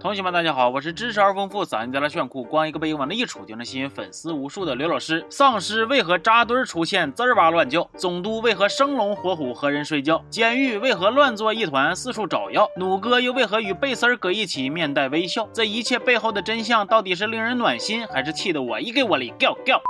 同学们，大家好，我是知识而丰富、嗓音带来炫酷、光一个背影往那一杵就能吸引粉丝无数的刘老师。丧尸为何扎堆出现，滋儿哇乱叫？总督为何生龙活虎和人睡觉？监狱为何乱作一团，四处找药？弩哥又为何与贝丝儿搁一起，面带微笑？这一切背后的真相到底是令人暖心，还是气得我一给我里掉掉？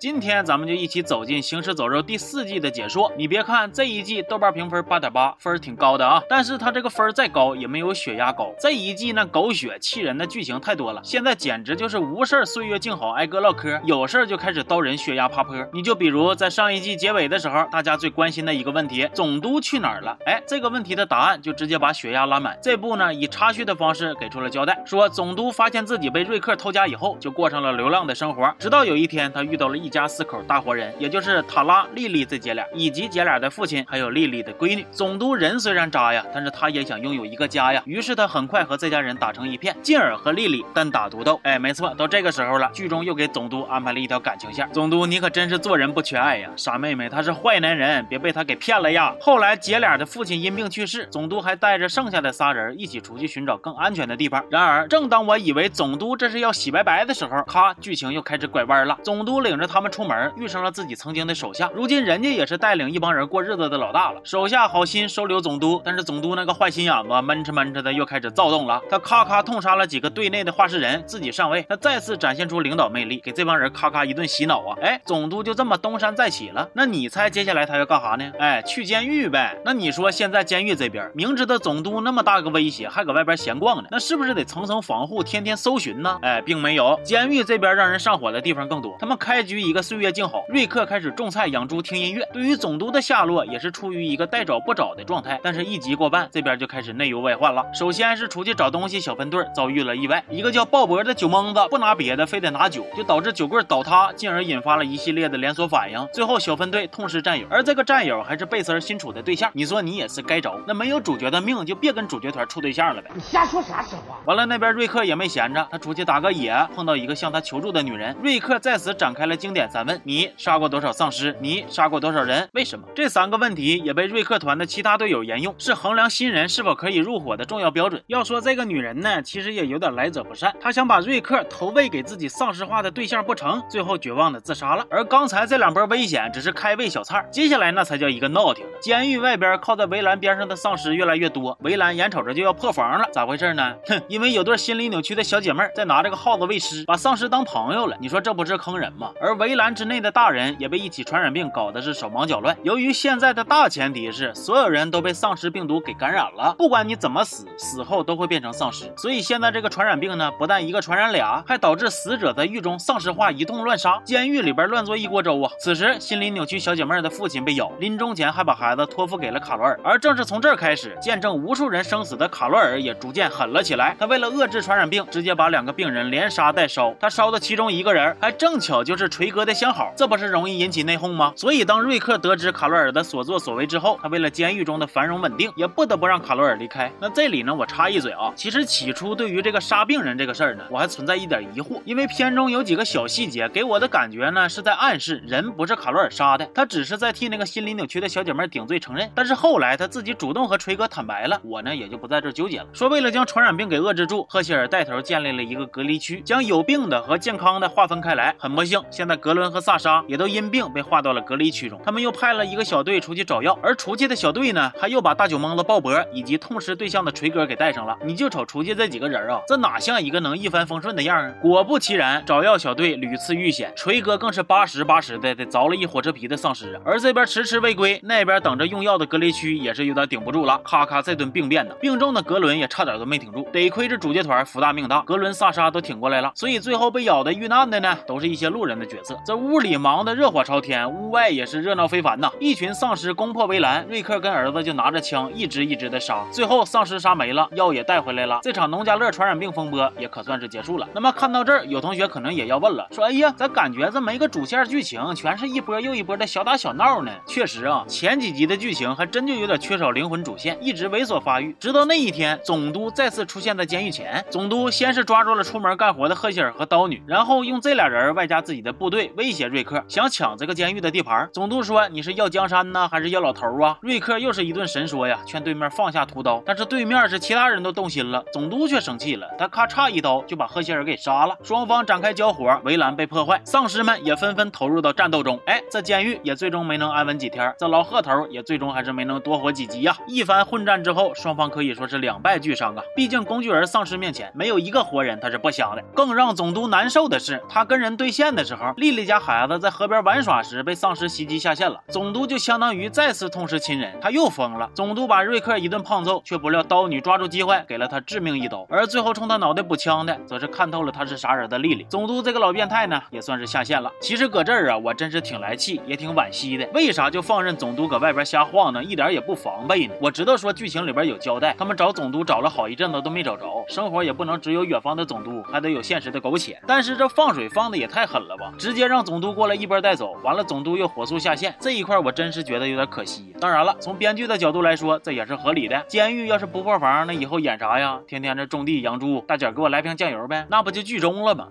今天咱们就一起走进《行尸走肉》第四季的解说。你别看这一季豆瓣评分八点八，分挺高的啊，但是它这个分再高也没有血压高。这一季那狗血气人的剧情太多了，现在简直就是无事岁月静好，挨个唠嗑；有事就开始刀人血压爬坡。你就比如在上一季结尾的时候，大家最关心的一个问题：总督去哪儿了？哎，这个问题的答案就直接把血压拉满。这部呢以插叙的方式给出了交代，说总督发现自己被瑞克偷家以后，就过上了流浪的生活，直到有一天他遇到了一一家四口大活人，也就是塔拉、丽丽这姐俩，以及姐俩的父亲，还有丽丽的闺女。总督人虽然渣呀，但是他也想拥有一个家呀。于是他很快和这家人打成一片，进而和丽丽单打独斗。哎，没错，到这个时候了，剧中又给总督安排了一条感情线。总督，你可真是做人不缺爱呀，傻妹妹，他是坏男人，别被他给骗了呀。后来姐俩的父亲因病去世，总督还带着剩下的仨人一起出去寻找更安全的地方。然而，正当我以为总督这是要洗白白的时候，咔，剧情又开始拐弯了。总督领着他他们出门，遇上。了自己曾经的手下，如今人家也是带领一帮人过日子的老大了。手下好心收留总督，但是总督那个坏心眼子闷着闷着的又开始躁动了。他咔咔痛杀了几个队内的话事人，自己上位。他再次展现出领导魅力，给这帮人咔咔一顿洗脑啊！哎，总督就这么东山再起了。那你猜接下来他要干啥呢？哎，去监狱呗。那你说现在监狱这边明知道总督那么大个威胁，还搁外边闲逛呢，那是不是得层层防护，天天搜寻呢？哎，并没有。监狱这边让人上火的地方更多。他们开局一个岁月静好。瑞克开始种菜、养猪、听音乐。对于总督的下落，也是处于一个待找不找的状态。但是，一集过半，这边就开始内忧外患了。首先是出去找东西，小分队遭遇了意外。一个叫鲍勃的酒蒙子不拿别的，非得拿酒，就导致酒柜倒塌，进而引发了一系列的连锁反应。最后，小分队痛失战友，而这个战友还是贝斯儿新处的对象。你说你也是该着？那没有主角的命，就别跟主角团处对象了呗。你瞎说啥实话？完了，那边瑞克也没闲着，他出去打个野，碰到一个向他求助的女人。瑞克在此展开了经典三问：你杀过多？少丧尸？你杀过多少人？为什么？这三个问题也被瑞克团的其他队友沿用，是衡量新人是否可以入伙的重要标准。要说这个女人呢，其实也有点来者不善，她想把瑞克投喂给自己丧尸化的对象不成，最后绝望的自杀了。而刚才这两波危险只是开胃小菜，接下来那才叫一个闹挺。监狱外边靠在围栏边上的丧尸越来越多，围栏眼瞅着就要破防了，咋回事呢？哼，因为有对心理扭曲的小姐妹在拿这个耗子喂尸，把丧尸当朋友了。你说这不是坑人吗？而围栏之内的大人也。被一起传染病搞得是手忙脚乱。由于现在的大前提是所有人都被丧尸病毒给感染了，不管你怎么死，死后都会变成丧尸。所以现在这个传染病呢，不但一个传染俩，还导致死者在狱中丧尸化，一通乱杀，监狱里边乱做一锅粥啊。此时，心理扭曲小姐妹的父亲被咬，临终前还把孩子托付给了卡罗尔。而正是从这儿开始，见证无数人生死的卡罗尔也逐渐狠了起来。他为了遏制传染病，直接把两个病人连杀带烧。他烧的其中一个人，还正巧就是锤哥的相好，这不是容易。引起内讧吗？所以当瑞克得知卡罗尔的所作所为之后，他为了监狱中的繁荣稳定，也不得不让卡罗尔离开。那这里呢，我插一嘴啊，其实起初对于这个杀病人这个事儿呢，我还存在一点疑惑，因为片中有几个小细节给我的感觉呢，是在暗示人不是卡罗尔杀的，他只是在替那个心理扭曲的小姐妹顶罪承认。但是后来他自己主动和锤哥坦白了，我呢也就不在这纠结了。说为了将传染病给遏制住，赫歇尔带头建立了一个隔离区，将有病的和健康的划分开来。很不幸，现在格伦和萨莎也都因。病被划到了隔离区中，他们又派了一个小队出去找药，而出去的小队呢，还又把大酒蒙子鲍勃以及痛失对象的锤哥给带上了。你就瞅出去这几个人啊，这哪像一个能一帆风顺的样啊？果不其然，找药小队屡次遇险，锤哥更是八十八十的得凿了一火车皮的丧尸啊。而这边迟迟未归，那边等着用药的隔离区也是有点顶不住了，咔咔这顿病变呢，病重的格伦也差点都没挺住，得亏这主角团福大命大，格伦萨莎都挺过来了，所以最后被咬的遇难的呢，都是一些路人的角色。这屋里忙得热火。朝天，屋外也是热闹非凡呐！一群丧尸攻破围栏，瑞克跟儿子就拿着枪一只一只的杀，最后丧尸杀没了，药也带回来了，这场农家乐传染病风波也可算是结束了。那么看到这儿，有同学可能也要问了，说：哎呀，咋感觉这没个主线剧情，全是一波又一波的小打小闹呢？确实啊，前几集的剧情还真就有点缺少灵魂主线，一直猥琐发育。直到那一天，总督再次出现在监狱前，总督先是抓住了出门干活的赫歇尔和刀女，然后用这俩人外加自己的部队。队威胁瑞克，想抢这个监狱的地盘。总督说：“你是要江山呢，还是要老头啊？”瑞克又是一顿神说呀，劝对面放下屠刀。但是对面是其他人都动心了，总督却生气了，他咔嚓一刀就把赫歇尔给杀了。双方展开交火，围栏被破坏，丧尸们也纷纷投入到战斗中。哎，这监狱也最终没能安稳几天，这老贺头也最终还是没能多活几集呀。一番混战之后，双方可以说是两败俱伤啊。毕竟工具人丧尸面前没有一个活人，他是不香的。更让总督难受的是，他跟人对线的时候立，丽丽家孩子在河边玩耍时被丧尸袭击下线了，总督就相当于再次痛失亲人，他又疯了。总督把瑞克一顿胖揍，却不料刀女抓住机会给了他致命一刀，而最后冲他脑袋补枪的，则是看透了他是啥人的丽丽。总督这个老变态呢，也算是下线了。其实搁这儿啊，我真是挺来气，也挺惋惜的。为啥就放任总督搁外边瞎晃呢？一点也不防备呢？我知道说剧情里边有交代，他们找总督找了好一阵子都没找着，生活也不能只有远方的总督，还得有现实的苟且。但是这放水放的也太狠了吧，直接接让总督过来一波带走，完了总督又火速下线，这一块我真是觉得有点可惜。当然了，从编剧的角度来说，这也是合理的。监狱要是不破防，那以后演啥呀？天天这种地养猪，大姐给我来瓶酱油呗，那不就剧终了吗？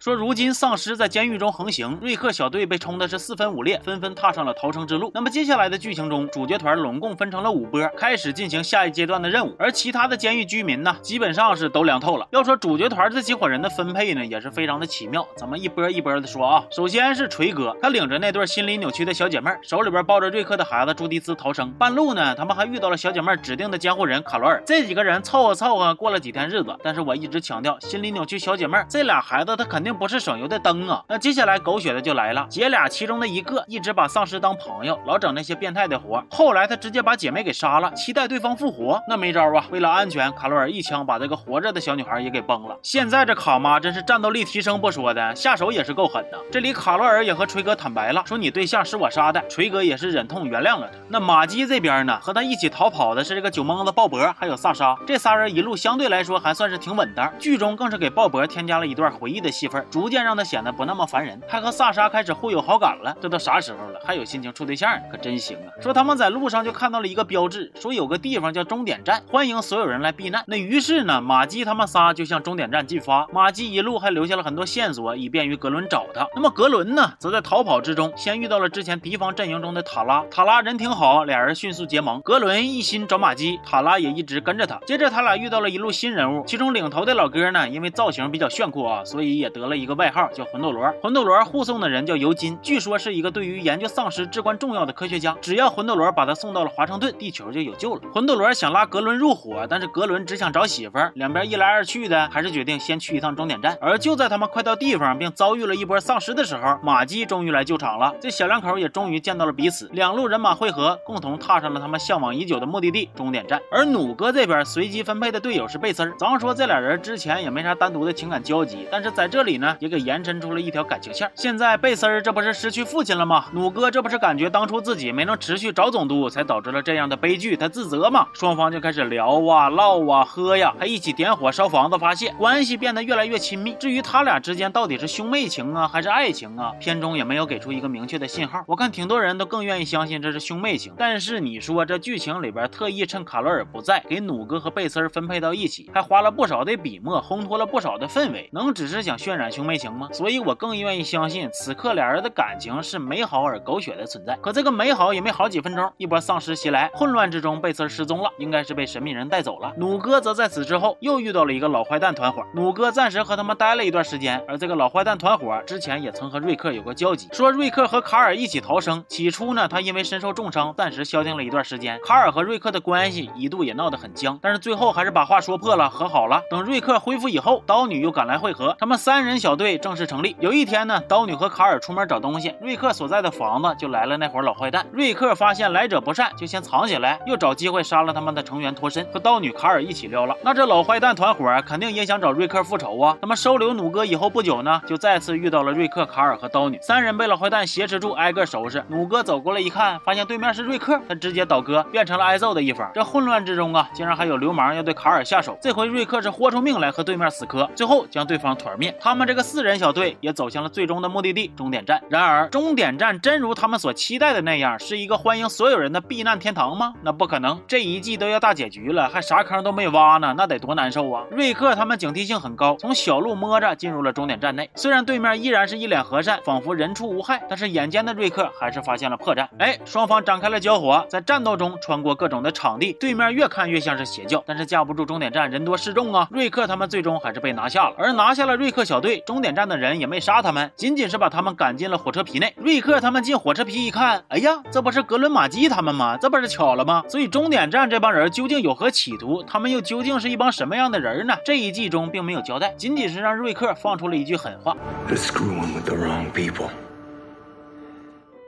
说如今丧尸在监狱中横行，瑞克小队被冲的是四分五裂，纷纷踏上了逃生之路。那么接下来的剧情中，主角团拢共分成了五波，开始进行下一阶段的任务。而其他的监狱居民呢，基本上是都凉透了。要说主角团这几伙人的分配呢，也是非常的奇妙。咱们一波一波的说啊。首先是锤哥，他领着那对心理扭曲的小姐妹，手里边抱着瑞克的孩子朱迪斯逃生。半路呢，他们还遇到了小姐妹指定的监护人卡罗尔。这几个人凑合凑合过了几天日子。但是我一直强调，心理扭曲小姐妹这俩孩子，他肯定不是省油的灯。啊！那接下来狗血的就来了，姐俩其中的一个一直把丧尸当朋友，老整那些变态的活。后来他直接把姐妹给杀了，期待对方复活。那没招啊！为了安全，卡罗尔一枪把这个活着的小女孩也给崩了。现在这卡妈真是战斗力提升不说的，下手也是够狠的。这里卡罗尔也和锤哥坦白了，说你对象是我杀的。锤哥也是忍痛原谅了他。那马基这边呢，和他一起逃跑的是这个酒蒙子鲍勃，还有萨莎。这仨人一路相对来说还算是挺稳当。剧中更是给鲍勃添加了一段回忆的戏份，逐渐让他显。得不那么烦人，还和萨莎开始互有好感了。这都啥时候了，还有心情处对象，可真行啊！说他们在路上就看到了一个标志，说有个地方叫终点站，欢迎所有人来避难。那于是呢，马基他们仨就向终点站进发。马基一路还留下了很多线索，以便于格伦找他。那么格伦呢，则在逃跑之中，先遇到了之前敌方阵营中的塔拉。塔拉人挺好，俩人迅速结盟。格伦一心找马基，塔拉也一直跟着他。接着他俩遇到了一路新人物，其中领头的老哥呢，因为造型比较炫酷啊，所以也得了了一个外号叫。魂斗罗，魂斗罗护送的人叫尤金，据说是一个对于研究丧尸至关重要的科学家。只要魂斗罗把他送到了华盛顿，地球就有救了。魂斗罗想拉格伦入伙，但是格伦只想找媳妇儿，两边一来二去的，还是决定先去一趟终点站。而就在他们快到地方，并遭遇了一波丧尸的时候，马姬终于来救场了。这小两口也终于见到了彼此，两路人马汇合，共同踏上了他们向往已久的目的地——终点站。而弩哥这边随机分配的队友是贝丝儿。咱说这俩人之前也没啥单独的情感交集，但是在这里呢，也给延伸。出了一条感情线。现在贝丝儿这不是失去父亲了吗？弩哥这不是感觉当初自己没能持续找总督，才导致了这样的悲剧，他自责吗？双方就开始聊啊、唠啊、喝呀，还一起点火烧房子发泄，关系变得越来越亲密。至于他俩之间到底是兄妹情啊，还是爱情啊？片中也没有给出一个明确的信号。我看挺多人都更愿意相信这是兄妹情。但是你说这剧情里边特意趁卡罗尔不在，给弩哥和贝丝儿分配到一起，还花了不少的笔墨，烘托了不少的氛围，能只是想渲染兄妹情吗？所以。我更愿意相信，此刻俩人的感情是美好而狗血的存在。可这个美好也没好几分钟，一波丧尸袭来，混乱之中，贝丝失踪了，应该是被神秘人带走了。弩哥则在此之后又遇到了一个老坏蛋团伙，弩哥暂时和他们待了一段时间。而这个老坏蛋团伙之前也曾和瑞克有过交集，说瑞克和卡尔一起逃生。起初呢，他因为身受重伤，暂时消停了一段时间。卡尔和瑞克的关系一度也闹得很僵，但是最后还是把话说破了，和好了。等瑞克恢复以后，刀女又赶来会合，他们三人小队正式成立。有一天呢，刀女和卡尔出门找东西，瑞克所在的房子就来了那伙老坏蛋。瑞克发现来者不善，就先藏起来，又找机会杀了他们的成员脱身，和刀女卡尔一起溜了。那这老坏蛋团伙肯定也想找瑞克复仇啊。那么收留弩哥以后不久呢，就再次遇到了瑞克、卡尔和刀女三人被老坏蛋挟持住，挨个收拾。弩哥走过来一看，发现对面是瑞克，他直接倒戈，变成了挨揍的一方。这混乱之中啊，竟然还有流氓要对卡尔下手。这回瑞克是豁出命来和对面死磕，最后将对方团灭。他们。们这个四人小队也走向了最终的目的地——终点站。然而，终点站真如他们所期待的那样，是一个欢迎所有人的避难天堂吗？那不可能，这一季都要大结局了，还啥坑都没挖呢，那得多难受啊！瑞克他们警惕性很高，从小路摸着进入了终点站内。虽然对面依然是一脸和善，仿佛人畜无害，但是眼尖的瑞克还是发现了破绽。哎，双方展开了交火，在战斗中穿过各种的场地，对面越看越像是邪教，但是架不住终点站人多势众啊！瑞克他们最终还是被拿下了，而拿下了瑞克小队，终点站的人也没杀他们，仅仅是把他们赶进了火车皮内。瑞克他们进火车皮一看，哎呀，这不是格伦马基他们吗？这不是巧了吗？所以终点站这帮人究竟有何企图？他们又究竟是一帮什么样的人呢？这一季中并没有交代，仅仅是让瑞克放出了一句狠话。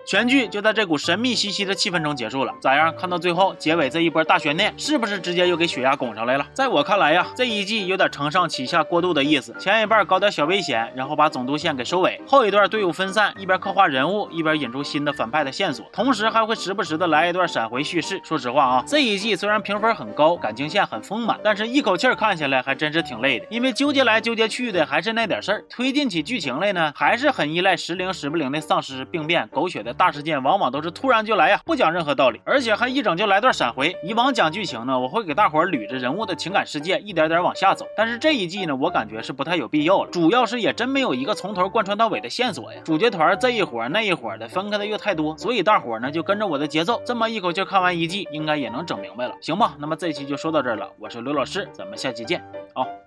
全剧就在这股神秘兮兮的气氛中结束了。咋样？看到最后结尾这一波大悬念，是不是直接又给血压拱上来了？在我看来呀，这一季有点承上启下过度的意思。前一半搞点小危险，然后把总督线给收尾；后一段队伍分散，一边刻画人物，一边引出新的反派的线索，同时还会时不时的来一段闪回叙事。说实话啊，这一季虽然评分很高，感情线很丰满，但是一口气看下来还真是挺累的。因为纠结来纠结去的还是那点事儿，推进起剧情来呢，还是很依赖时灵时不灵的丧尸病变，狗血的。大事件往往都是突然就来呀，不讲任何道理，而且还一整就来段闪回。以往讲剧情呢，我会给大伙儿捋着人物的情感世界，一点点往下走。但是这一季呢，我感觉是不太有必要了，主要是也真没有一个从头贯穿到尾的线索呀。主角团这一伙那一伙的分开的又太多，所以大伙儿呢就跟着我的节奏，这么一口气看完一季，应该也能整明白了，行吧？那么这期就说到这儿了，我是刘老师，咱们下期见，好。